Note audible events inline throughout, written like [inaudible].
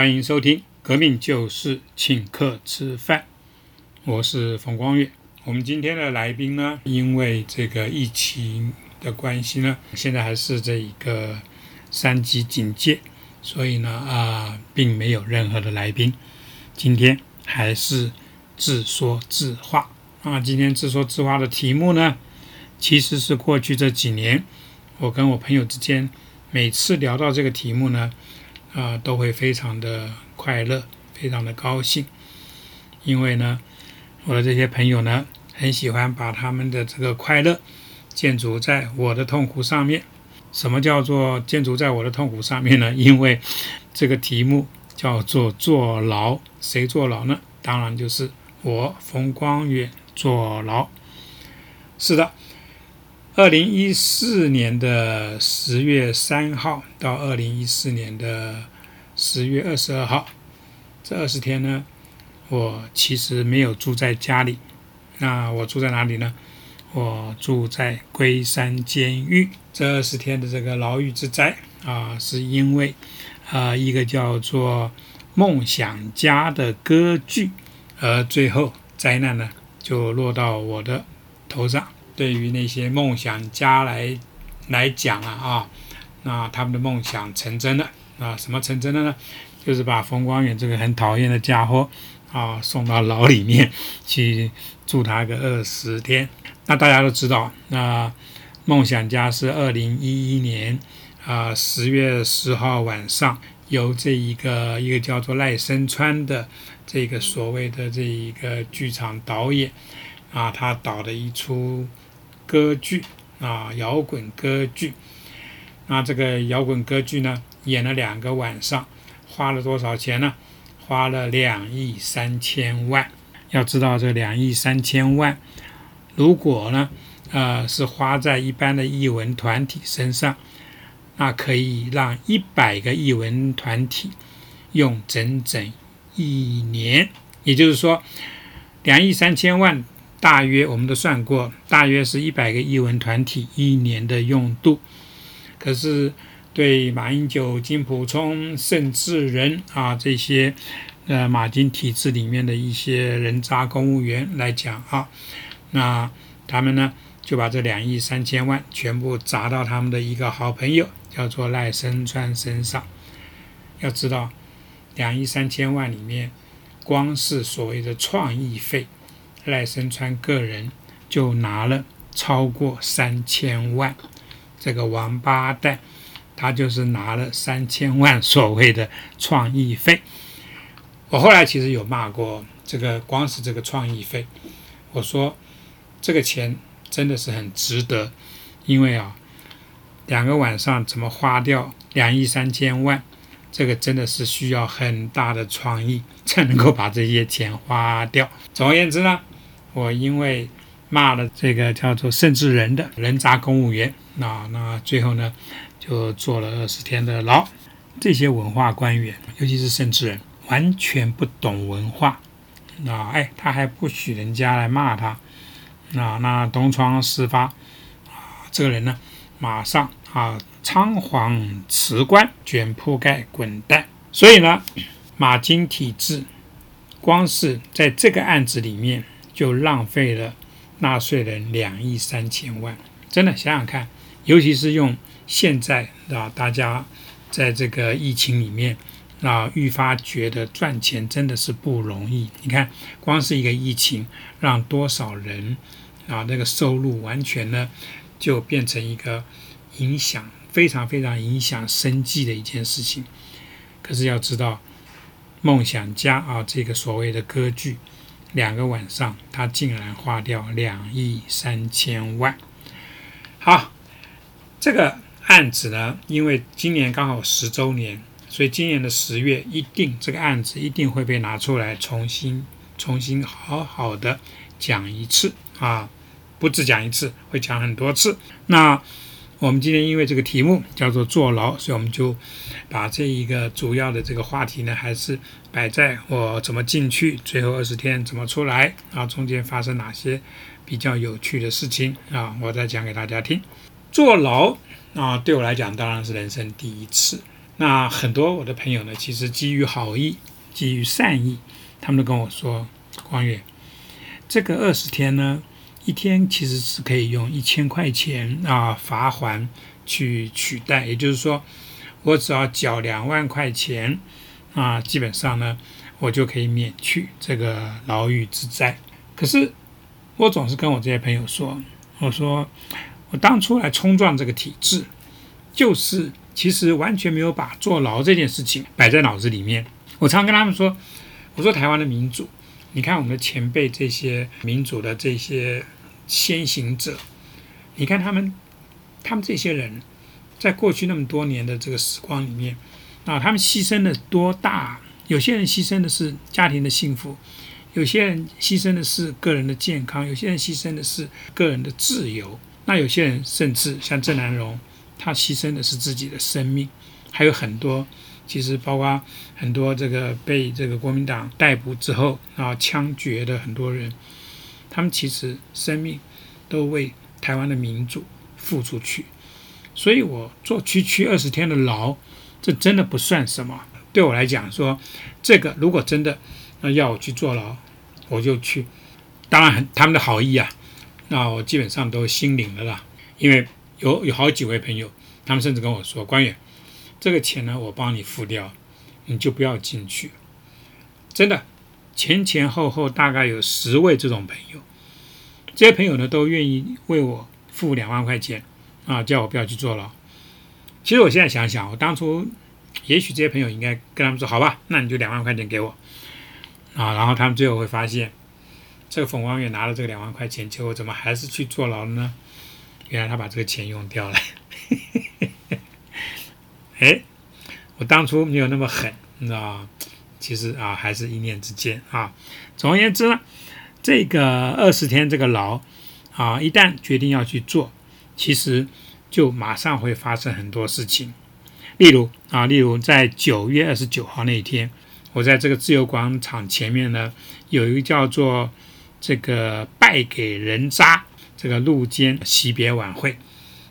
欢迎收听《革命就是请客吃饭》，我是冯光月。我们今天的来宾呢，因为这个疫情的关系呢，现在还是这一个三级警戒，所以呢啊，并没有任何的来宾。今天还是自说自话啊。今天自说自话的题目呢，其实是过去这几年我跟我朋友之间每次聊到这个题目呢。啊，都会非常的快乐，非常的高兴，因为呢，我的这些朋友呢，很喜欢把他们的这个快乐建筑在我的痛苦上面。什么叫做建筑在我的痛苦上面呢？[laughs] 因为这个题目叫做坐牢，谁坐牢呢？当然就是我冯光远坐牢。是的。二零一四年的十月三号到二零一四年的十月二十二号，这二十天呢，我其实没有住在家里。那我住在哪里呢？我住在龟山监狱。这二十天的这个牢狱之灾啊，是因为啊一个叫做《梦想家》的歌剧，而最后灾难呢就落到我的头上。对于那些梦想家来来讲啊啊，那他们的梦想成真了啊？什么成真了呢？就是把冯光远这个很讨厌的家伙啊送到牢里面去住他个二十天。那大家都知道，那梦想家是二零一一年啊十月十号晚上由这一个一个叫做赖声川的这个所谓的这一个剧场导演啊，他导的一出。歌剧啊，摇滚歌剧。那这个摇滚歌剧呢，演了两个晚上，花了多少钱呢？花了两亿三千万。要知道这两亿三千万，如果呢，呃，是花在一般的艺文团体身上，那可以让一百个艺文团体用整整一年。也就是说，两亿三千万。大约我们都算过，大约是一百个译文团体一年的用度。可是对马英九、金普聪、盛智仁啊这些呃马金体制里面的一些人渣公务员来讲啊，那他们呢就把这两亿三千万全部砸到他们的一个好朋友叫做赖声川身上。要知道，两亿三千万里面，光是所谓的创意费。赖声川个人就拿了超过三千万，这个王八蛋，他就是拿了三千万所谓的创意费。我后来其实有骂过这个，光是这个创意费，我说这个钱真的是很值得，因为啊，两个晚上怎么花掉两亿三千万，这个真的是需要很大的创意才能够把这些钱花掉。总而言之呢。我因为骂了这个叫做盛智仁的人渣公务员，那那最后呢，就坐了二十天的牢。这些文化官员，尤其是盛智仁，完全不懂文化。那哎，他还不许人家来骂他。那那东窗事发啊，这个人呢，马上啊仓皇辞官，卷铺盖滚蛋。所以呢，马金体制，光是在这个案子里面。就浪费了纳税人两亿三千万，真的想想看，尤其是用现在啊，大家在这个疫情里面啊，愈发觉得赚钱真的是不容易。你看，光是一个疫情，让多少人啊，那个收入完全呢，就变成一个影响非常非常影响生计的一件事情。可是要知道，梦想家啊，这个所谓的歌剧。两个晚上，他竟然花掉两亿三千万。好，这个案子呢，因为今年刚好十周年，所以今年的十月一定这个案子一定会被拿出来重新、重新好好的讲一次啊！不止讲一次，会讲很多次。那。我们今天因为这个题目叫做坐牢，所以我们就把这一个主要的这个话题呢，还是摆在我怎么进去，最后二十天怎么出来，啊，中间发生哪些比较有趣的事情啊，我再讲给大家听。坐牢啊，对我来讲当然是人生第一次。那很多我的朋友呢，其实基于好意、基于善意，他们都跟我说：“光远，这个二十天呢，一天其实是可以用一千块钱啊罚还去取代，也就是说，我只要缴两万块钱啊，基本上呢，我就可以免去这个牢狱之灾。可是我总是跟我这些朋友说，我说我当初来冲撞这个体制，就是其实完全没有把坐牢这件事情摆在脑子里面。我常跟他们说，我说台湾的民主，你看我们的前辈这些民主的这些先行者，你看他们，他们这些人在过去那么多年的这个时光里面，啊，他们牺牲了多大？有些人牺牲的是家庭的幸福，有些人牺牲的是个人的健康，有些人牺牲的是个人的自由，那有些人甚至像郑南荣，他牺牲的是自己的生命，还有很多。其实包括很多这个被这个国民党逮捕之后啊枪决的很多人，他们其实生命都为台湾的民主付出去。所以我坐区区二十天的牢，这真的不算什么。对我来讲说，这个如果真的要我去坐牢，我就去。当然，他们的好意啊，那我基本上都心领了啦。因为有有好几位朋友，他们甚至跟我说，官员。这个钱呢，我帮你付掉，你就不要进去。真的，前前后后大概有十位这种朋友，这些朋友呢都愿意为我付两万块钱啊，叫我不要去坐牢。其实我现在想想，我当初也许这些朋友应该跟他们说：“好吧，那你就两万块钱给我啊。”然后他们最后会发现，这个冯光月拿了这个两万块钱，结果怎么还是去坐牢了呢？原来他把这个钱用掉了。哎，我当初没有那么狠，你知道其实啊，还是一念之间啊。总而言之呢，这个二十天这个牢啊，一旦决定要去做，其实就马上会发生很多事情。例如啊，例如在九月二十九号那一天，我在这个自由广场前面呢，有一个叫做这个败给人渣这个路间惜别晚会，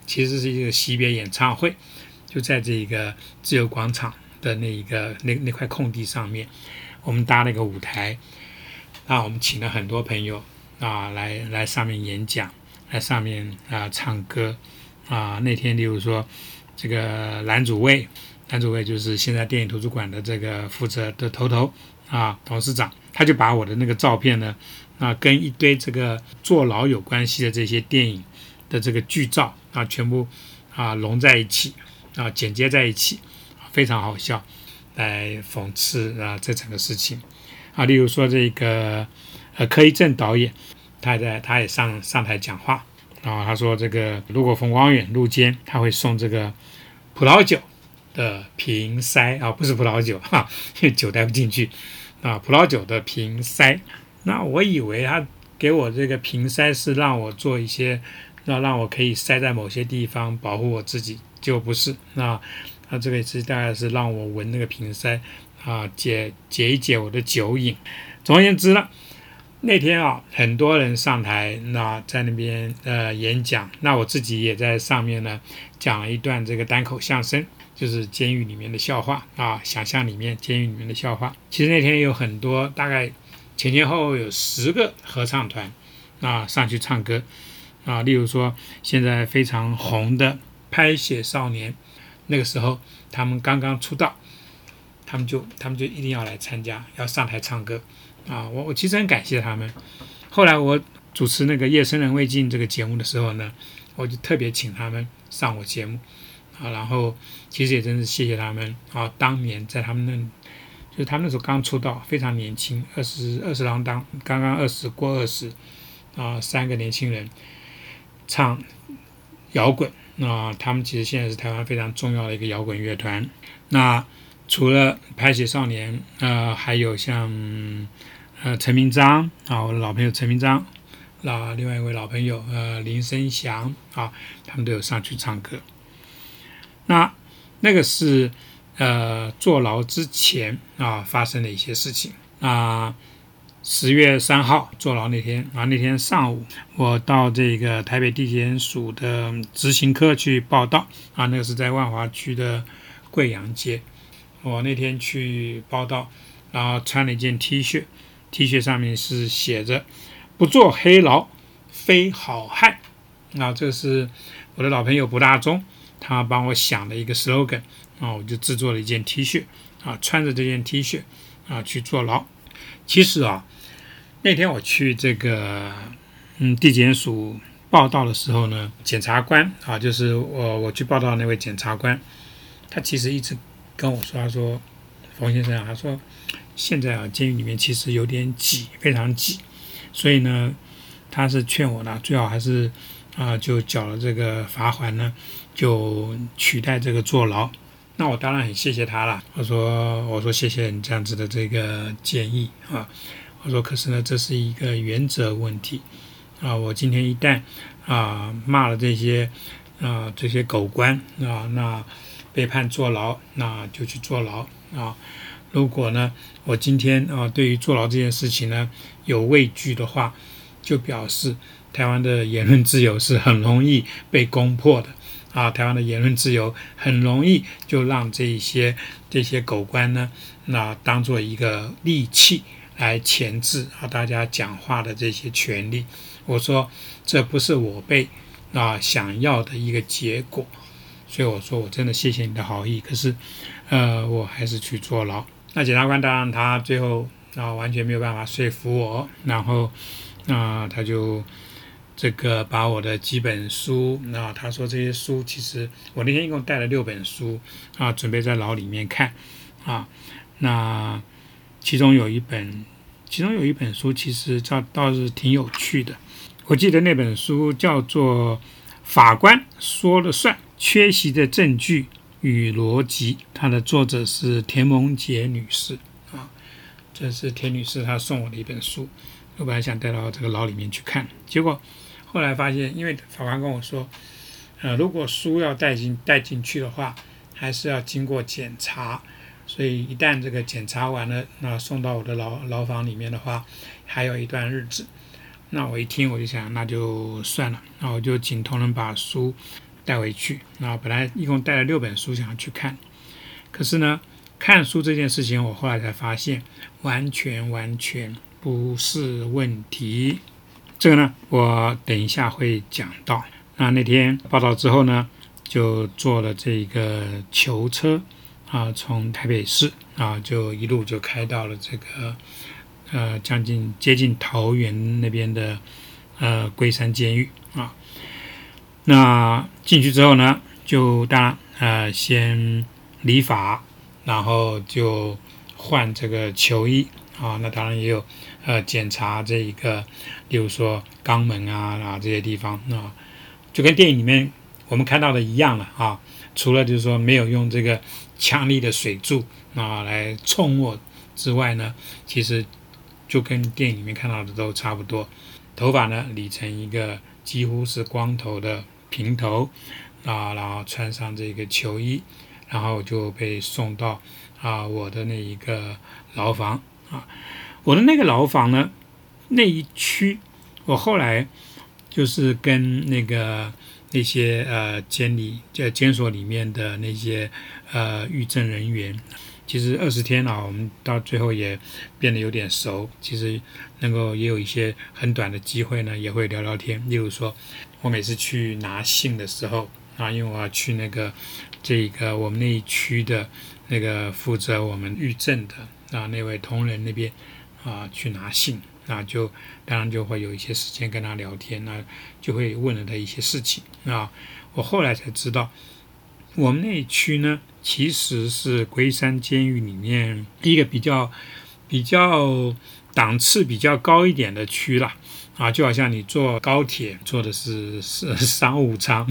其实是一个惜别演唱会。就在这一个自由广场的那一个那那块空地上面，我们搭了一个舞台，啊，我们请了很多朋友啊来来上面演讲，来上面啊唱歌啊。那天，例如说这个蓝主卫，蓝主卫就是现在电影图书馆的这个负责的头头啊董事长，他就把我的那个照片呢啊跟一堆这个坐牢有关系的这些电影的这个剧照啊全部啊融在一起。啊，剪接在一起，非常好笑，来讽刺啊这整个事情啊。例如说这个呃柯一正导演，他在他也上上台讲话啊，他说这个如果冯光远入监，他会送这个葡萄酒的瓶塞啊，不是葡萄酒哈，酒带不进去啊，葡萄酒的瓶塞。那我以为他给我这个瓶塞是让我做一些，要让我可以塞在某些地方保护我自己。就不是，那他这个也是大概是让我闻那个瓶塞啊，解解一解我的酒瘾。总而言之呢，那天啊，很多人上台，那在那边呃演讲，那我自己也在上面呢讲了一段这个单口相声，就是监狱里面的笑话啊，想象里面监狱里面的笑话。其实那天有很多，大概前前后后有十个合唱团啊上去唱歌啊，例如说现在非常红的。拍写少年，那个时候他们刚刚出道，他们就他们就一定要来参加，要上台唱歌啊！我我其实很感谢他们。后来我主持那个《夜深人未尽》这个节目的时候呢，我就特别请他们上我节目啊。然后其实也真是谢谢他们啊！当年在他们那，就是他们那时候刚出道，非常年轻，二十二十郎当，刚刚二十过二十啊，三个年轻人唱摇滚。那他们其实现在是台湾非常重要的一个摇滚乐团。那除了拍写少年，呃，还有像呃陈明章啊，我的老朋友陈明章，那另外一位老朋友呃林生祥啊，他们都有上去唱歌。那那个是呃坐牢之前啊发生的一些事情啊。十月三号坐牢那天啊，那天上午我到这个台北地检署的执行科去报道啊，那个是在万华区的贵阳街。我那天去报道，然后穿了一件 T 恤，T 恤上面是写着“不做黑劳，非好汉”。啊，这是我的老朋友卜大中，他帮我想的一个 slogan。啊，我就制作了一件 T 恤，啊，穿着这件 T 恤，啊，去坐牢。其实啊，那天我去这个嗯地检署报道的时候呢，检察官啊，就是我我去报道那位检察官，他其实一直。跟我说，他说，冯先生，他说现在啊，监狱里面其实有点挤，非常挤，所以呢，他是劝我呢，最好还是啊，就缴了这个罚款呢，就取代这个坐牢。那我当然很谢谢他了。我说，我说谢谢你这样子的这个建议啊。我说，可是呢，这是一个原则问题啊。我今天一旦啊骂了这些啊这些狗官啊，那。被判坐牢，那就去坐牢啊！如果呢，我今天啊，对于坐牢这件事情呢有畏惧的话，就表示台湾的言论自由是很容易被攻破的啊！台湾的言论自由很容易就让这些这些狗官呢，那当做一个利器来钳制啊大家讲话的这些权利。我说这不是我被啊想要的一个结果。所以我说，我真的谢谢你的好意，可是，呃，我还是去坐牢。那检察官当然他最后啊完全没有办法说服我，然后那他就这个把我的几本书，那他说这些书其实我那天一共带了六本书啊，准备在牢里面看啊。那其中有一本，其中有一本书其实倒倒是挺有趣的。我记得那本书叫做《法官说了算》。缺席的证据与逻辑，它的作者是田萌杰女士啊，这是田女士她送我的一本书，我本来想带到这个牢里面去看，结果后来发现，因为法官跟我说，呃，如果书要带进带进去的话，还是要经过检查，所以一旦这个检查完了，那送到我的牢牢房里面的话，还有一段日子，那我一听我就想，那就算了，那我就请同仁把书。带回去，那本来一共带了六本书想要去看，可是呢，看书这件事情，我后来才发现，完全完全不是问题。这个呢，我等一下会讲到。那那天报道之后呢，就坐了这个囚车啊，从台北市啊，就一路就开到了这个呃，将近接近桃园那边的呃龟山监狱啊。那进去之后呢，就当然呃先理发，然后就换这个球衣啊。那当然也有呃检查这一个，例如说肛门啊啊这些地方啊，就跟电影里面我们看到的一样了啊。除了就是说没有用这个强力的水柱啊来冲我之外呢，其实就跟电影里面看到的都差不多。头发呢理成一个几乎是光头的平头啊，然后穿上这个球衣，然后就被送到啊我的那一个牢房啊。我的那个牢房呢，那一区，我后来就是跟那个那些呃监理在监所里面的那些呃狱政人员。其实二十天啊，我们到最后也变得有点熟。其实能够也有一些很短的机会呢，也会聊聊天。例如说，我每次去拿信的时候啊，因为我要去那个这个我们那一区的那个负责我们狱政的啊那位同仁那边啊去拿信，那就当然就会有一些时间跟他聊天，那就会问了他一些事情啊。我后来才知道，我们那一区呢。其实是龟山监狱里面一个比较比较档次比较高一点的区了啊，就好像你坐高铁坐的是是商务舱，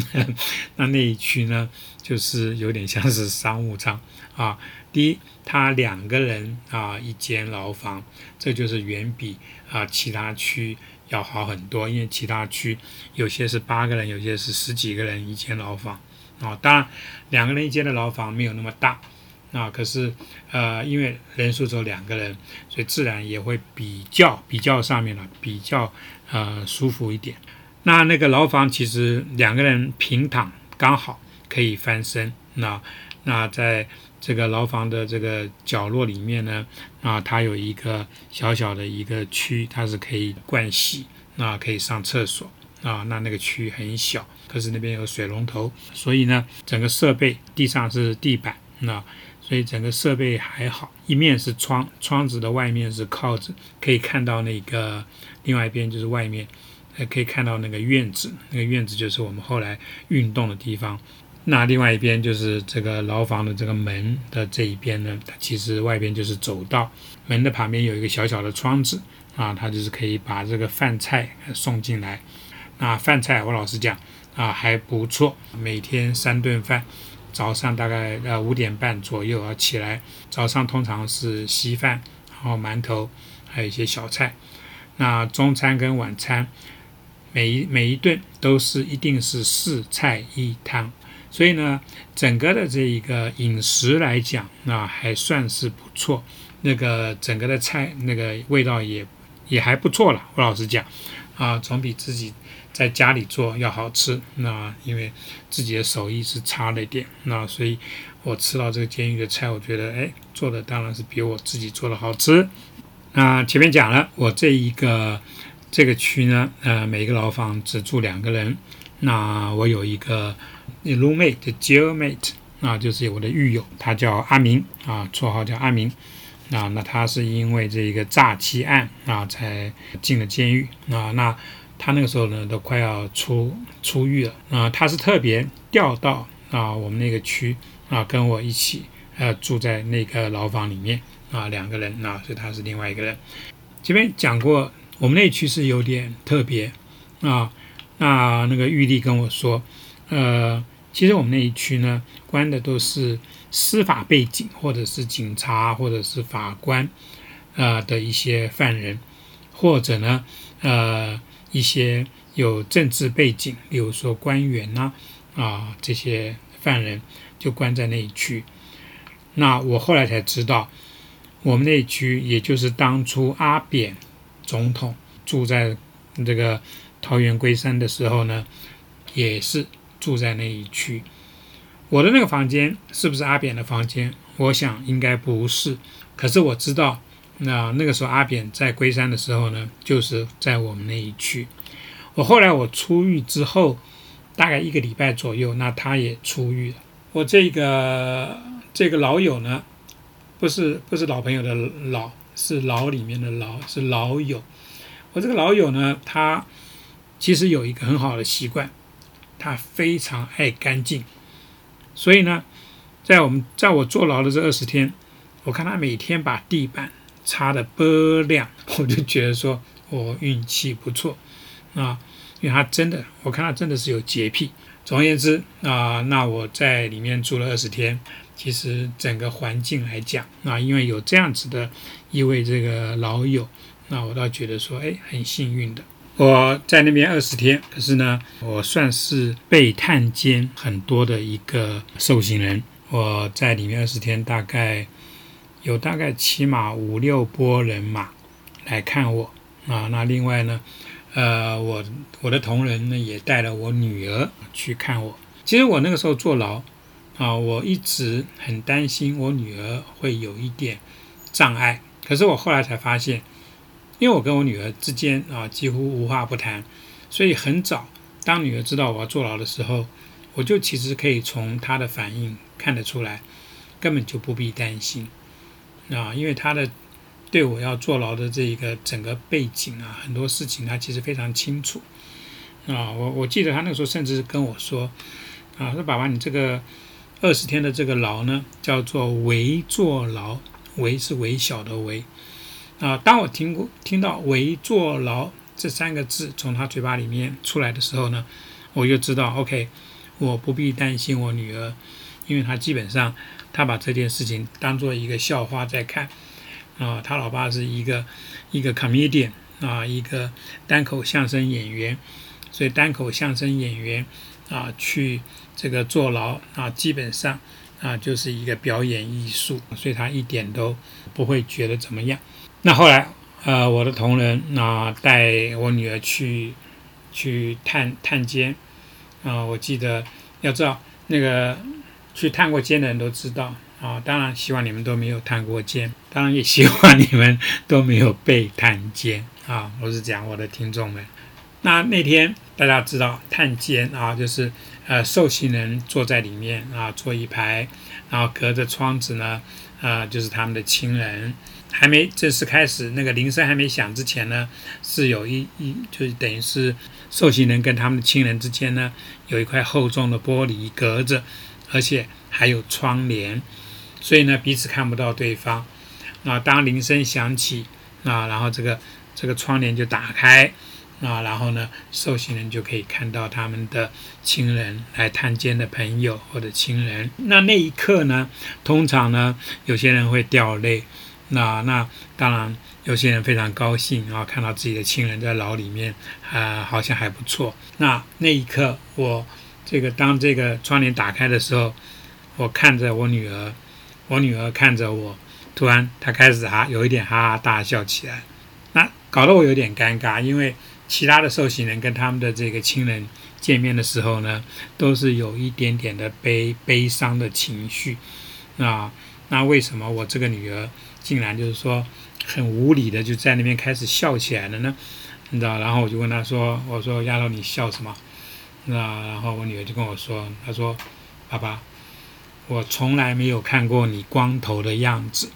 那那一区呢就是有点像是商务舱啊。第一，他两个人啊一间牢房，这就是远比啊其他区要好很多，因为其他区有些是八个人，有些是十几个人一间牢房。啊，当然，两个人一间的牢房没有那么大，啊，可是，呃，因为人数只有两个人，所以自然也会比较比较上面了，比较呃舒服一点。那那个牢房其实两个人平躺刚好可以翻身，那那在这个牢房的这个角落里面呢，啊，它有一个小小的一个区，它是可以盥洗，那可以上厕所啊。那那个区很小，可是那边有水龙头，所以呢，整个设备地上是地板，那所以整个设备还好。一面是窗，窗子的外面是靠着，可以看到那个另外一边就是外面，呃，可以看到那个院子，那个院子就是我们后来运动的地方。那另外一边就是这个牢房的这个门的这一边呢，它其实外边就是走道，门的旁边有一个小小的窗子啊，它就是可以把这个饭菜送进来。那饭菜我老实讲啊还不错，每天三顿饭，早上大概呃五点半左右要起来，早上通常是稀饭，然后馒头，还有一些小菜。那中餐跟晚餐，每一每一顿都是一定是四菜一汤。所以呢，整个的这一个饮食来讲，那还算是不错。那个整个的菜那个味道也也还不错了。我老实讲，啊，总比自己在家里做要好吃。那因为自己的手艺是差了一点，那所以我吃到这个监狱的菜，我觉得哎，做的当然是比我自己做的好吃。那前面讲了，我这一个这个区呢，呃，每个牢房只住两个人。那我有一个。Roommate 的 jailmate 啊，就是我的狱友，他叫阿明啊，绰号叫阿明啊。那他是因为这一个诈欺案啊，才进了监狱啊。那他那个时候呢，都快要出出狱了啊。他是特别调到啊我们那个区啊，跟我一起呃住在那个牢房里面啊，两个人啊，所以他是另外一个人。前面讲过，我们那区是有点特别啊。那那个玉帝跟我说，呃。其实我们那一区呢，关的都是司法背景，或者是警察，或者是法官，呃的一些犯人，或者呢，呃一些有政治背景，比如说官员呐，啊这些犯人就关在那一区。那我后来才知道，我们那一区，也就是当初阿扁总统住在这个桃园龟山的时候呢，也是。住在那一区，我的那个房间是不是阿扁的房间？我想应该不是。可是我知道，那那个时候阿扁在龟山的时候呢，就是在我们那一区。我后来我出狱之后，大概一个礼拜左右，那他也出狱了。我这个这个老友呢，不是不是老朋友的老，是牢里面的牢，是老友。我这个老友呢，他其实有一个很好的习惯。他非常爱干净，所以呢，在我们在我坐牢的这二十天，我看他每天把地板擦得倍亮，[laughs] 我就觉得说我运气不错啊，因为他真的，我看他真的是有洁癖。总而言之啊，那我在里面住了二十天，其实整个环境来讲啊，因为有这样子的一位这个老友，那我倒觉得说，哎，很幸运的。我在那边二十天，可是呢，我算是被探监很多的一个受刑人。我在里面二十天，大概有大概起码五六波人马来看我啊。那另外呢，呃，我我的同仁呢也带了我女儿去看我。其实我那个时候坐牢啊，我一直很担心我女儿会有一点障碍，可是我后来才发现。因为我跟我女儿之间啊几乎无话不谈，所以很早，当女儿知道我要坐牢的时候，我就其实可以从她的反应看得出来，根本就不必担心啊，因为她的对我要坐牢的这一个整个背景啊，很多事情她其实非常清楚啊。我我记得她那个时候甚至跟我说啊，说爸爸，你这个二十天的这个牢呢，叫做围坐牢，围是微小的围。啊！当我听过听到“围坐牢”这三个字从他嘴巴里面出来的时候呢，我就知道，OK，我不必担心我女儿，因为她基本上她把这件事情当做一个笑话在看。啊，他老爸是一个一个 comedian 啊，一个单口相声演员，所以单口相声演员啊去这个坐牢啊，基本上啊就是一个表演艺术，所以他一点都不会觉得怎么样。那后来，呃，我的同仁那带我女儿去去探探监，啊，我记得要知道那个去探过监的人都知道啊。当然，希望你们都没有探过监，当然也希望你们都没有被探监啊。我是讲我的听众们。那那天大家知道探监啊，就是呃受刑人坐在里面啊，坐一排，然后隔着窗子呢，呃就是他们的亲人。还没正式开始，那个铃声还没响之前呢，是有一一就是等于是受刑人跟他们的亲人之间呢，有一块厚重的玻璃隔着，而且还有窗帘，所以呢彼此看不到对方。那当铃声响起，啊，然后这个这个窗帘就打开。啊，然后呢，受刑人就可以看到他们的亲人来探监的朋友或者亲人。那那一刻呢，通常呢，有些人会掉泪。那那当然，有些人非常高兴，然后看到自己的亲人在牢里面，啊，好像还不错。那那一刻，我这个当这个窗帘打开的时候，我看着我女儿，我女儿看着我，突然她开始哈有一点哈哈大笑起来，那搞得我有点尴尬，因为。其他的受刑人跟他们的这个亲人见面的时候呢，都是有一点点的悲悲伤的情绪啊。那为什么我这个女儿竟然就是说很无理的就在那边开始笑起来了呢？你知道？然后我就问他说：“我说丫头，你笑什么？”那然后我女儿就跟我说：“她说，爸爸，我从来没有看过你光头的样子。”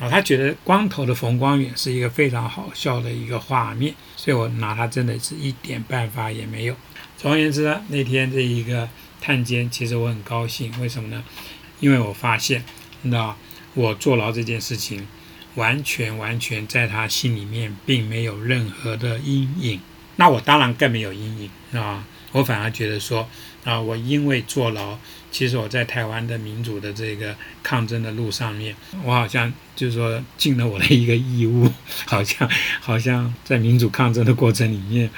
啊，他觉得光头的冯光远是一个非常好笑的一个画面，所以我拿他真的是一点办法也没有。总而言之呢，那天这一个探监，其实我很高兴，为什么呢？因为我发现，你知道我坐牢这件事情，完全完全在他心里面并没有任何的阴影，那我当然更没有阴影啊。我反而觉得说，啊，我因为坐牢，其实我在台湾的民主的这个抗争的路上面，我好像就是说尽了我的一个义务，[laughs] 好像好像在民主抗争的过程里面，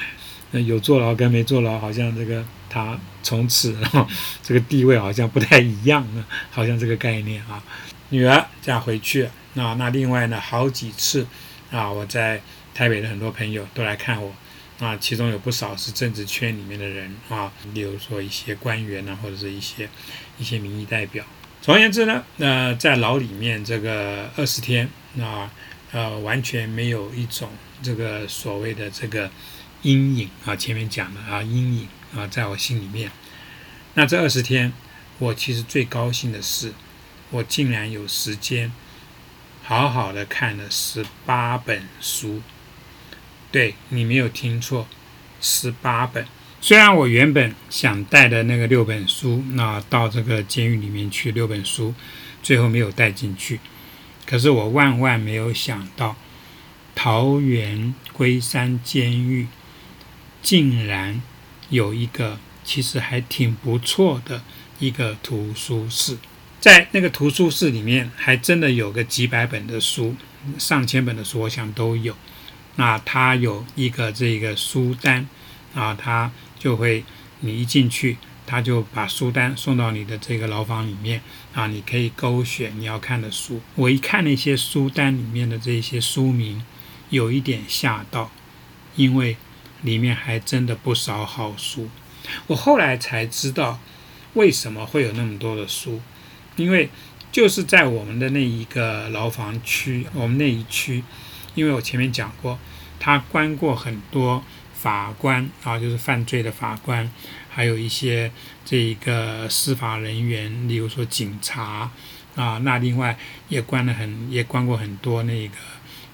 有坐牢跟没坐牢，好像这个他从此然后 [laughs] 这个地位好像不太一样了，好像这个概念啊。女儿嫁回去，那那另外呢，好几次啊，我在台北的很多朋友都来看我。啊，其中有不少是政治圈里面的人啊，例如说一些官员呐，或者是一些一些民意代表。总而言之呢，呃，在牢里面这个二十天啊，呃，完全没有一种这个所谓的这个阴影啊，前面讲的啊，阴影啊，在我心里面。那这二十天，我其实最高兴的是，我竟然有时间好好的看了十八本书。对你没有听错，十八本。虽然我原本想带的那个六本书，那到这个监狱里面去六本书，最后没有带进去。可是我万万没有想到，桃园龟山监狱竟然有一个其实还挺不错的一个图书室，在那个图书室里面，还真的有个几百本的书，上千本的书，我想都有。那他有一个这个书单啊，他就会你一进去，他就把书单送到你的这个牢房里面啊，你可以勾选你要看的书。我一看那些书单里面的这些书名，有一点吓到，因为里面还真的不少好书。我后来才知道为什么会有那么多的书，因为就是在我们的那一个牢房区，我们那一区。因为我前面讲过，他关过很多法官啊，就是犯罪的法官，还有一些这一个司法人员，例如说警察啊，那另外也关了很，也关过很多那个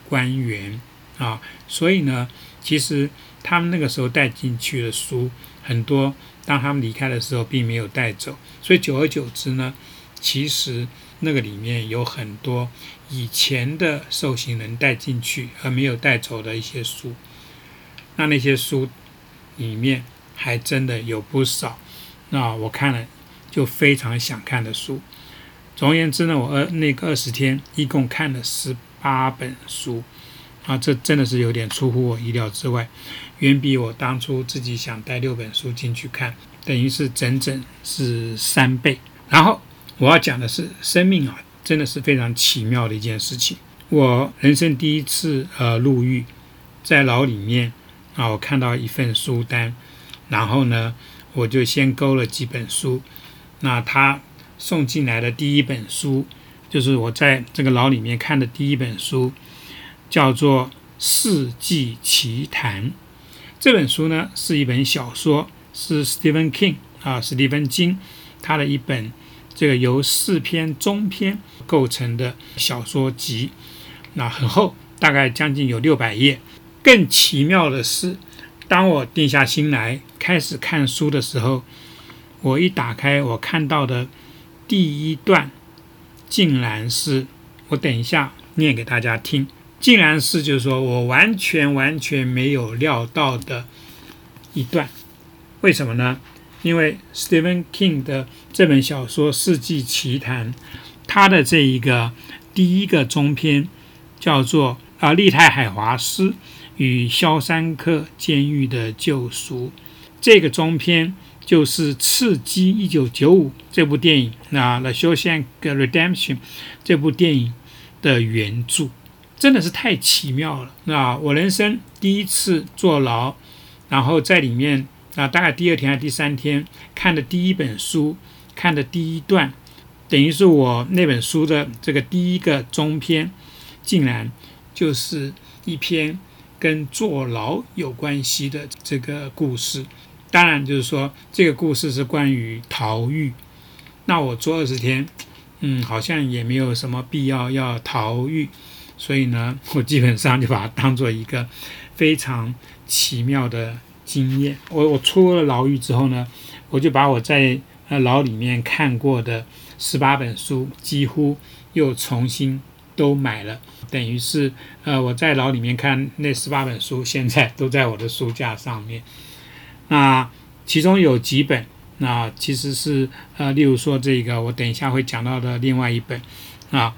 官员啊，所以呢，其实他们那个时候带进去的书很多，当他们离开的时候并没有带走，所以久而久之呢，其实。那个里面有很多以前的受刑人带进去而没有带走的一些书，那那些书里面还真的有不少，那我看了就非常想看的书。总而言之呢，我二那个二十天一共看了十八本书，啊，这真的是有点出乎我意料之外，远比我当初自己想带六本书进去看，等于是整整是三倍。然后。我要讲的是，生命啊，真的是非常奇妙的一件事情。我人生第一次呃入狱，在牢里面啊，我看到一份书单，然后呢，我就先勾了几本书。那他送进来的第一本书，就是我在这个牢里面看的第一本书，叫做《世纪奇谈》。这本书呢是一本小说，是 Stephen King 啊，史蒂芬金他的一本这个由四篇中篇构成的小说集，那很厚，大概将近有六百页。更奇妙的是，当我定下心来开始看书的时候，我一打开，我看到的第一段，竟然是我等一下念给大家听，竟然是就是说我完全完全没有料到的一段。为什么呢？因为 Stephen King 的这本小说《世纪奇谈》，他的这一个第一个中篇叫做啊利泰海华斯。与肖申克监狱的救赎，这个中篇就是《刺激一九九五》这部电影，那《The Shawshank Redemption》这部电影的原著，真的是太奇妙了。那我人生第一次坐牢，然后在里面啊，大概第二天还是第三天看的第一本书，看的第一段，等于是我那本书的这个第一个中篇，竟然就是一篇。跟坐牢有关系的这个故事，当然就是说这个故事是关于逃狱。那我坐二十天，嗯，好像也没有什么必要要逃狱，所以呢，我基本上就把它当做一个非常奇妙的经验。我我出了牢狱之后呢，我就把我在呃牢里面看过的十八本书，几乎又重新都买了。等于是，呃，我在牢里面看那十八本书，[laughs] 现在都在我的书架上面。那其中有几本，那其实是，呃，例如说这个，我等一下会讲到的另外一本，啊，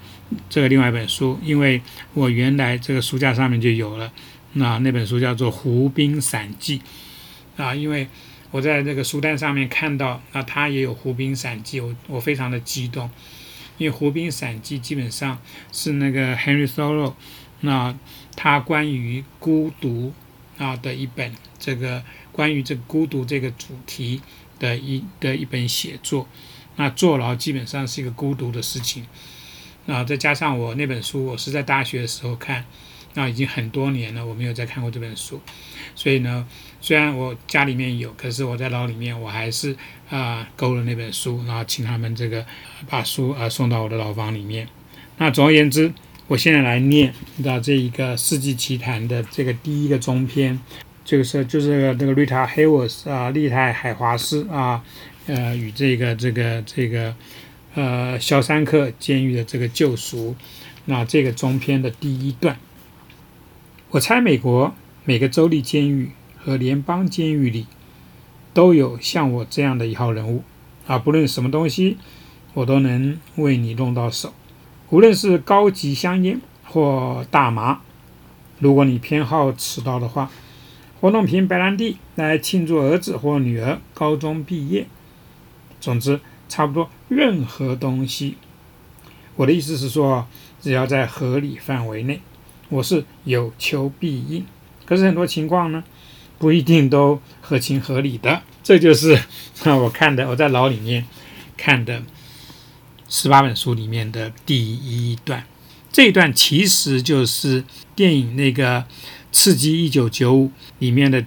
这个另外一本书，因为我原来这个书架上面就有了，那那本书叫做《湖滨散记》，啊，因为我在这个书单上面看到，那他也有《湖滨散记》，我我非常的激动。因为《湖滨散记》基本上是那个 Henry Thoreau，那他关于孤独啊的一本，这个关于这孤独这个主题的一的一本写作。那坐牢基本上是一个孤独的事情。那再加上我那本书，我是在大学的时候看。那已经很多年了，我没有再看过这本书，所以呢，虽然我家里面有，可是我在牢里面，我还是啊勾了那本书，然后请他们这个把书啊送到我的牢房里面。那总而言之，我现在来念到这一个《世纪奇谈》的这个第一个中篇，这个是就是这个瑞塔·黑沃斯啊，利泰·海华斯啊，呃，与这个这个这个呃肖山克监狱的这个救赎，那这个中篇的第一段。我猜美国每个州立监狱和联邦监狱里都有像我这样的一号人物啊！不论什么东西，我都能为你弄到手，无论是高级香烟或大麻。如果你偏好此道的话，或弄瓶白兰地来庆祝儿子或女儿高中毕业。总之，差不多任何东西。我的意思是说，只要在合理范围内。我是有求必应，可是很多情况呢，不一定都合情合理的。这就是，[laughs] 我看的我在牢里面看的十八本书里面的第一段。这一段其实就是电影那个《刺激一九九五》里面的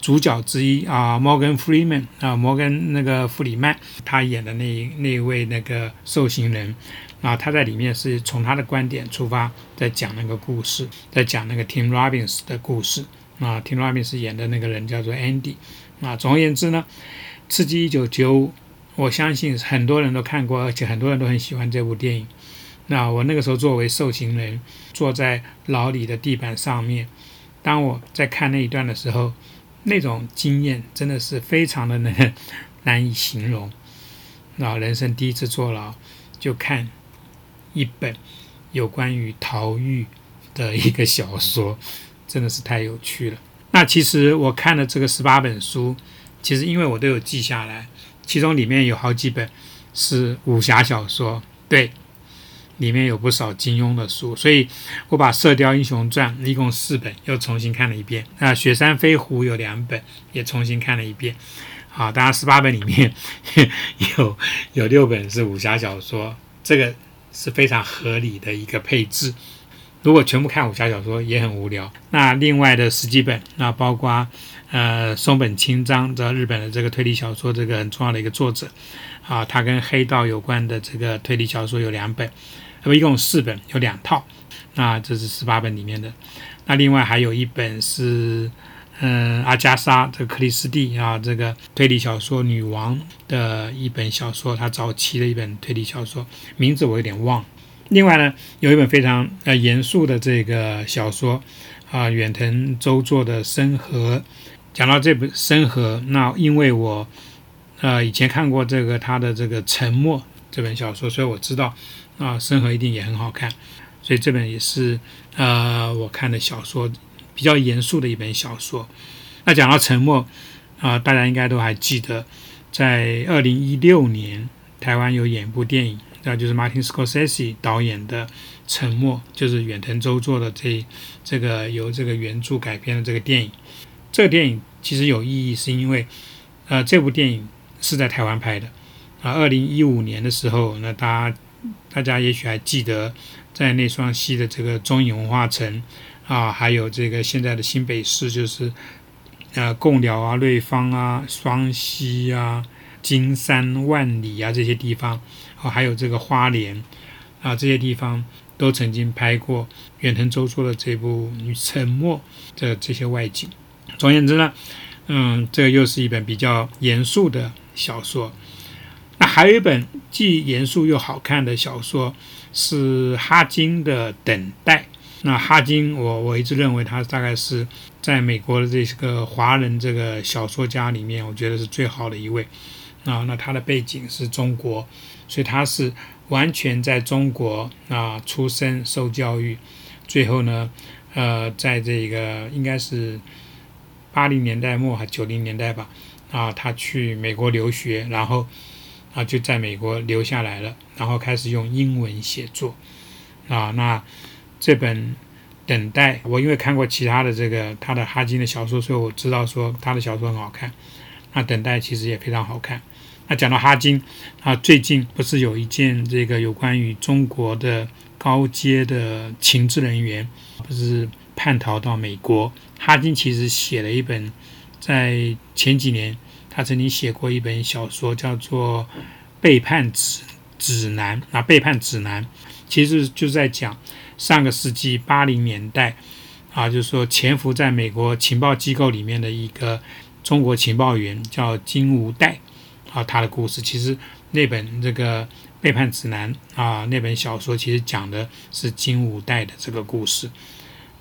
主角之一啊，摩根·弗里曼啊，摩根那个弗里曼他演的那那位那个受刑人。啊，他在里面是从他的观点出发，在讲那个故事，在讲那个 Tim Robbins 的故事。啊，Tim Robbins 演的那个人叫做 Andy。啊，总而言之呢，《刺激一九九五》，我相信很多人都看过，而且很多人都很喜欢这部电影。那我那个时候作为受刑人，坐在牢里的地板上面，当我在看那一段的时候，那种经验真的是非常的难 [laughs] 难以形容。那人生第一次坐牢，就看。一本有关于逃狱的一个小说，真的是太有趣了。那其实我看了这个十八本书，其实因为我都有记下来，其中里面有好几本是武侠小说，对，里面有不少金庸的书，所以我把《射雕英雄传》一共四本又重新看了一遍。那《雪山飞狐》有两本，也重新看了一遍。好，当然十八本里面 [laughs] 有有六本是武侠小说，这个是非常合理的一个配置。如果全部看武侠小说也很无聊。那另外的十几本，那包括呃松本清张，这日本的这个推理小说这个很重要的一个作者啊，他跟黑道有关的这个推理小说有两本，那么一共四本，有两套。那这是十八本里面的。那另外还有一本是。嗯，阿加莎这个克里斯蒂啊，这个推理小说女王的一本小说，她早期的一本推理小说，名字我有点忘。另外呢，有一本非常呃严肃的这个小说啊，远藤周作的《深河》。讲到这本《深河》，那因为我呃以前看过这个他的这个《沉默》这本小说，所以我知道啊，《深河》一定也很好看，所以这本也是呃我看的小说。比较严肃的一本小说。那讲到沉默啊，大家应该都还记得，在二零一六年台湾有演一部电影，那就是 Martin Scorsese 导演的《沉默》，就是远藤周作的这这个由这个原著改编的这个电影。这个电影其实有意义，是因为呃这部电影是在台湾拍的啊。二零一五年的时候，那大家大家也许还记得，在那双溪的这个中影文化城。啊，还有这个现在的新北市，就是呃贡寮啊、瑞芳啊、双溪啊、金山、万里啊这些地方，还有这个花莲啊这些地方，都曾经拍过远藤周作的这部《沉默》的这些外景。总而言之呢，嗯，这又是一本比较严肃的小说。那还有一本既严肃又好看的小说，是哈金的《等待》。那哈金，我我一直认为他大概是在美国的这个华人这个小说家里面，我觉得是最好的一位啊。那他的背景是中国，所以他是完全在中国啊出生受教育，最后呢，呃，在这个应该是八零年代末还九零年代吧啊，他去美国留学，然后啊就在美国留下来了，然后开始用英文写作啊那。这本等待，我因为看过其他的这个他的哈金的小说，所以我知道说他的小说很好看。那等待其实也非常好看。那讲到哈金，啊，最近不是有一件这个有关于中国的高阶的情治人员，不是叛逃到美国？哈金其实写了一本，在前几年他曾经写过一本小说，叫做《背叛指指南》啊，《背叛指南》其实就在讲。上个世纪八零年代，啊，就是说潜伏在美国情报机构里面的一个中国情报员叫金无代，啊，他的故事其实那本这个背叛指南啊，那本小说其实讲的是金无代的这个故事，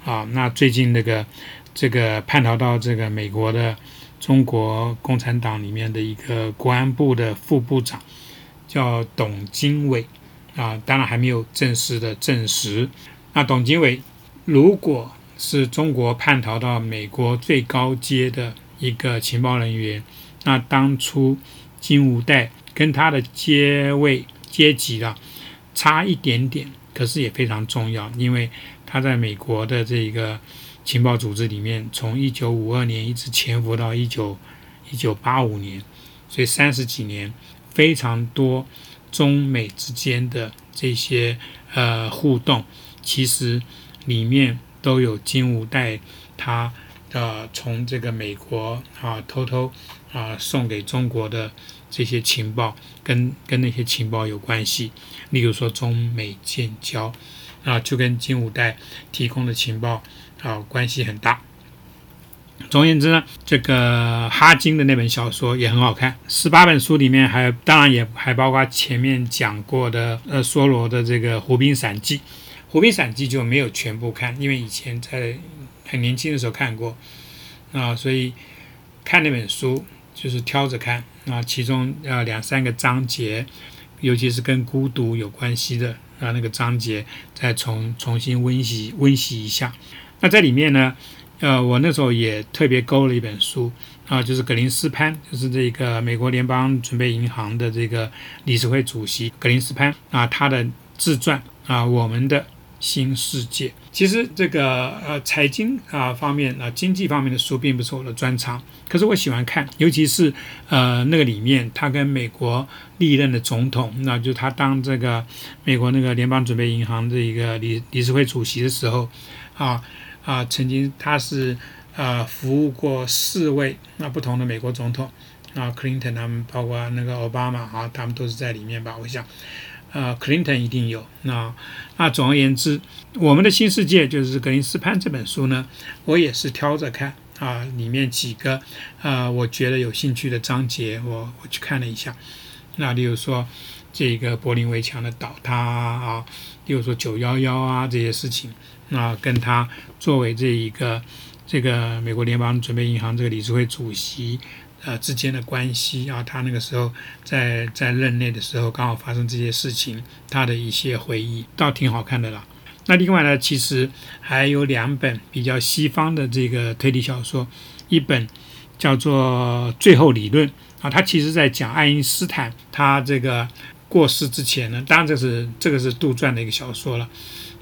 啊，那最近那个这个叛逃到这个美国的中国共产党里面的一个国安部的副部长叫董经纬。啊，当然还没有正式的证实。那董经纬如果是中国叛逃到美国最高阶的一个情报人员，那当初金吾代跟他的阶位阶级啊差一点点，可是也非常重要，因为他在美国的这个情报组织里面，从一九五二年一直潜伏到一九一九八五年，所以三十几年非常多。中美之间的这些呃互动，其实里面都有金吾代他呃从这个美国啊偷偷啊送给中国的这些情报，跟跟那些情报有关系。例如说中美建交啊，就跟金五代提供的情报啊关系很大。总而言之呢，这个哈金的那本小说也很好看。十八本书里面还当然也还包括前面讲过的呃梭罗的这个《湖滨散记》。《湖滨散记》就没有全部看，因为以前在很年轻的时候看过啊，所以看那本书就是挑着看啊。其中呃两三个章节，尤其是跟孤独有关系的啊那个章节，再重重新温习温习一下。那在里面呢？呃，我那时候也特别勾了一本书啊，就是格林斯潘，就是这个美国联邦准备银行的这个理事会主席格林斯潘啊，他的自传啊，《我们的新世界。其实这个呃财经啊方面啊经济方面的书并不是我的专长，可是我喜欢看，尤其是呃那个里面他跟美国历任的总统，那就他当这个美国那个联邦准备银行的一个理理事会主席的时候，啊啊曾经他是呃服务过四位那不同的美国总统，啊克林顿他们包括那个奥巴马啊他们都是在里面吧，我想。呃，克林顿一定有。那那总而言之，我们的新世界就是格林斯潘这本书呢，我也是挑着看啊，里面几个啊，我觉得有兴趣的章节，我我去看了一下。那例如说这个柏林围墙的倒塌啊，例如说九幺幺啊这些事情，那跟他作为这一个这个美国联邦准备银行这个理事会主席。呃，之间的关系啊，他那个时候在在任内的时候，刚好发生这些事情，他的一些回忆倒挺好看的啦。那另外呢，其实还有两本比较西方的这个推理小说，一本叫做《最后理论》啊，它其实在讲爱因斯坦他这个过世之前呢，当然这是这个是杜撰的一个小说了。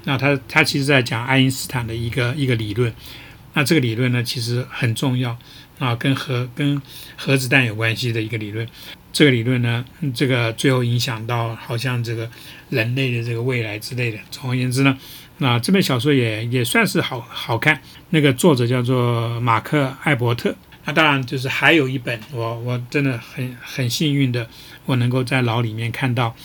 那他他其实在讲爱因斯坦的一个一个理论，那这个理论呢，其实很重要。啊，跟核跟核子弹有关系的一个理论，这个理论呢，这个最后影响到好像这个人类的这个未来之类的。总而言之呢，那这本小说也也算是好好看。那个作者叫做马克艾伯特。那当然就是还有一本，我我真的很很幸运的，我能够在牢里面看到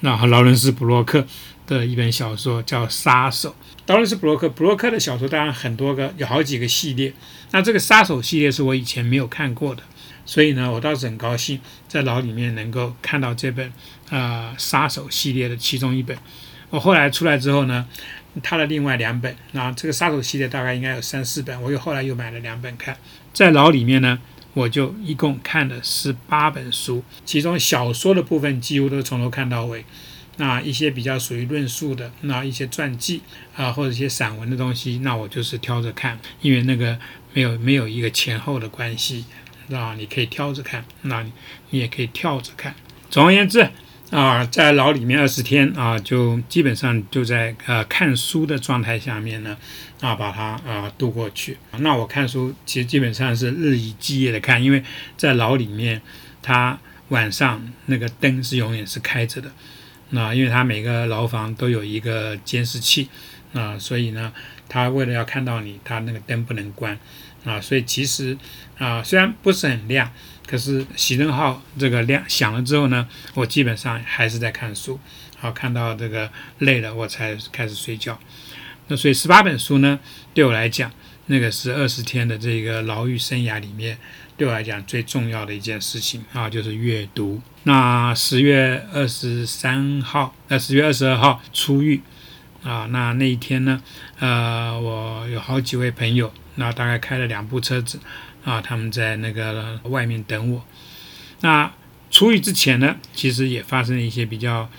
那劳伦斯布洛克的一本小说叫《杀手》。当然是布洛克，布洛克的小说当然很多个，有好几个系列。那这个杀手系列是我以前没有看过的，所以呢，我倒是很高兴在牢里面能够看到这本呃杀手系列的其中一本。我后来出来之后呢，他的另外两本，那这个杀手系列大概应该有三四本，我又后来又买了两本看。在牢里面呢，我就一共看了十八本书，其中小说的部分几乎都从头看到尾。那一些比较属于论述的，那一些传记啊，或者一些散文的东西，那我就是挑着看，因为那个没有没有一个前后的关系，啊，你可以挑着看，那你也可以跳着看。总而言之啊，在牢里面二十天啊，就基本上就在呃看书的状态下面呢，啊，把它啊度过去。那我看书其实基本上是日以继夜的看，因为在牢里面，它晚上那个灯是永远是开着的。那因为他每个牢房都有一个监视器，啊，所以呢，他为了要看到你，他那个灯不能关，啊，所以其实啊，虽然不是很亮，可是熄灯号这个亮响了之后呢，我基本上还是在看书，好看到这个累了我才开始睡觉。那所以十八本书呢，对我来讲，那个是二十天的这个牢狱生涯里面。对我来讲最重要的一件事情啊，就是阅读。那十月二十三号，呃，十月二十二号出狱啊。那那一天呢，呃，我有好几位朋友，那大概开了两部车子啊，他们在那个外面等我。那出狱之前呢，其实也发生了一些比较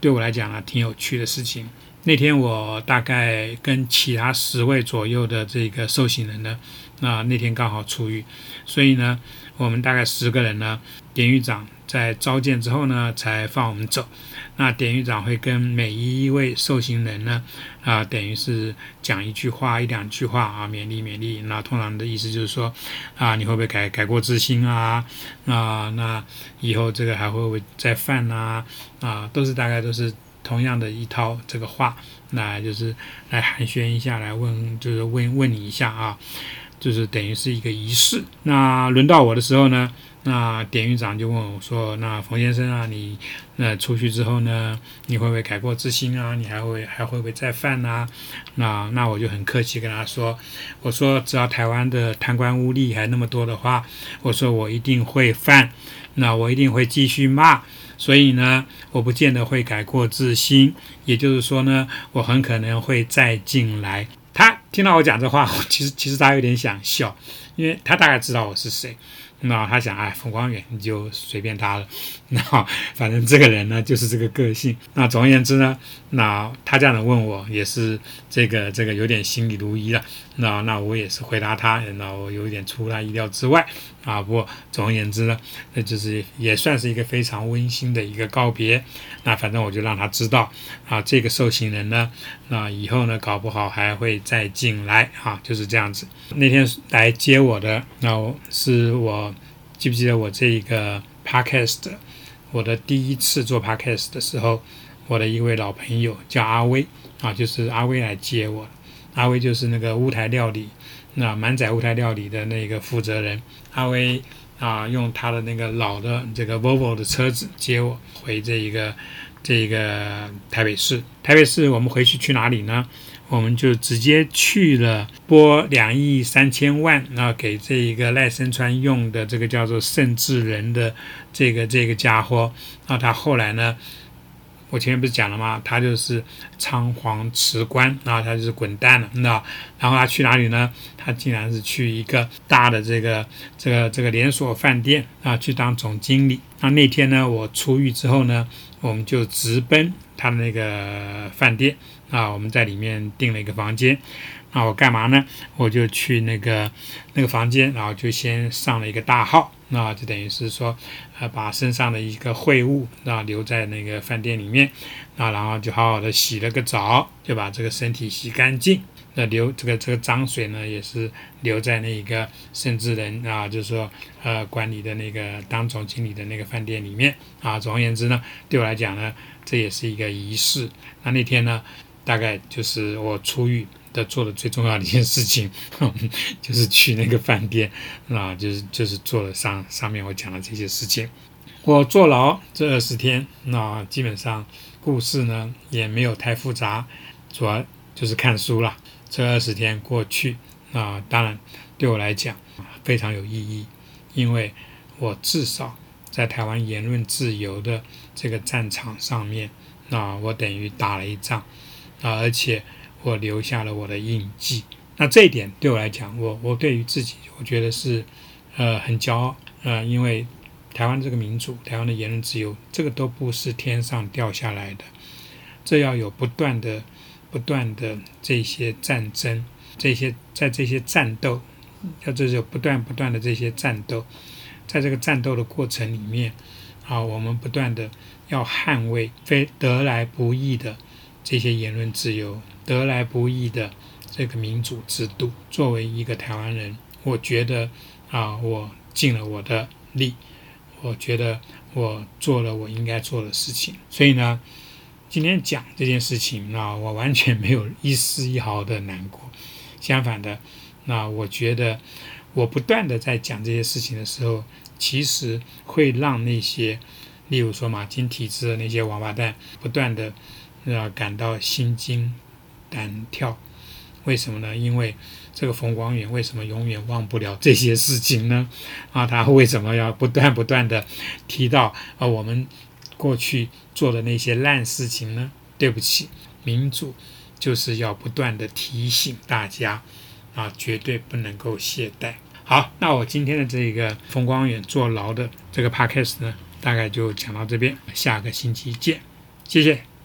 对我来讲啊挺有趣的事情。那天我大概跟其他十位左右的这个受刑人呢。那那天刚好出狱，所以呢，我们大概十个人呢，典狱长在召见之后呢，才放我们走。那典狱长会跟每一位受刑人呢，啊，等于是讲一句话、一两句话啊，勉励勉励。那通常的意思就是说，啊，你会不会改改过自新啊？啊，那以后这个还会不会再犯啊？啊，都是大概都是同样的一套这个话，那就是来寒暄一下，来问，就是问问你一下啊。就是等于是一个仪式。那轮到我的时候呢，那典狱长就问我说：“那冯先生啊，你那出去之后呢，你会不会改过自新啊？你还会还会不会再犯啊？”那那我就很客气跟他说：“我说只要台湾的贪官污吏还那么多的话，我说我一定会犯，那我一定会继续骂。所以呢，我不见得会改过自新。也就是说呢，我很可能会再进来。”他听到我讲这话，[laughs] 其实其实他有点想笑，因为他大概知道我是谁。那他想，哎，冯光远你就随便他了。[laughs] 那反正这个人呢，就是这个个性。那总而言之呢，那他这样的问我，也是这个这个有点心里如一了。那那我也是回答他，那我有点出他意料之外啊。不总而言之呢，那就是也算是一个非常温馨的一个告别。那反正我就让他知道啊，这个受刑人呢，那以后呢，搞不好还会再进来啊，就是这样子。那天来接我的，那是我。记不记得我这一个 podcast，我的第一次做 podcast 的时候，我的一位老朋友叫阿威啊，就是阿威来接我。阿威就是那个乌台料理，那满仔乌台料理的那个负责人。阿威啊，用他的那个老的这个 Volvo 的车子接我回这一个这一个台北市。台北市我们回去去哪里呢？我们就直接去了拨两亿三千万，然后给这一个赖声川用的这个叫做盛智仁的这个这个家伙，那他后来呢，我前面不是讲了吗？他就是仓皇辞官，然后他就是滚蛋了，那然后他去哪里呢？他竟然是去一个大的这个这个这个连锁饭店啊，去当总经理。那那天呢，我出狱之后呢，我们就直奔他的那个饭店。啊，我们在里面订了一个房间，那我干嘛呢？我就去那个那个房间，然后就先上了一个大号，那就等于是说，呃，把身上的一个秽物啊留在那个饭店里面，啊，然后就好好的洗了个澡，就把这个身体洗干净。那留这个这个脏水呢，也是留在那一个甚至人啊，就是说，呃，管理的那个当总经理的那个饭店里面啊。总而言之呢，对我来讲呢，这也是一个仪式。那那天呢？大概就是我出狱的做的最重要的一件事情，就是去那个饭店，啊，就是就是做了上上面我讲的这些事情。我坐牢这二十天，那基本上故事呢也没有太复杂，主要就是看书了。这二十天过去，那当然对我来讲非常有意义，因为我至少在台湾言论自由的这个战场上面，那我等于打了一仗。啊，而且我留下了我的印记。那这一点对我来讲，我我对于自己，我觉得是呃很骄傲。呃，因为台湾这个民主，台湾的言论自由，这个都不是天上掉下来的，这要有不断的、不断的这些战争，这些在这些战斗，要这是不断不断的这些战斗，在这个战斗的过程里面，啊，我们不断的要捍卫非得来不易的。这些言论自由得来不易的这个民主制度，作为一个台湾人，我觉得啊，我尽了我的力，我觉得我做了我应该做的事情。所以呢，今天讲这件事情啊，我完全没有一丝一毫的难过。相反的，那我觉得我不断的在讲这些事情的时候，其实会让那些，例如说马金体制的那些王八蛋，不断的。啊，感到心惊胆跳，为什么呢？因为这个冯光远为什么永远忘不了这些事情呢？啊，他为什么要不断不断的提到啊我们过去做的那些烂事情呢？对不起，民主就是要不断的提醒大家啊，绝对不能够懈怠。好，那我今天的这个冯光远坐牢的这个 podcast 呢，大概就讲到这边，下个星期见，谢谢。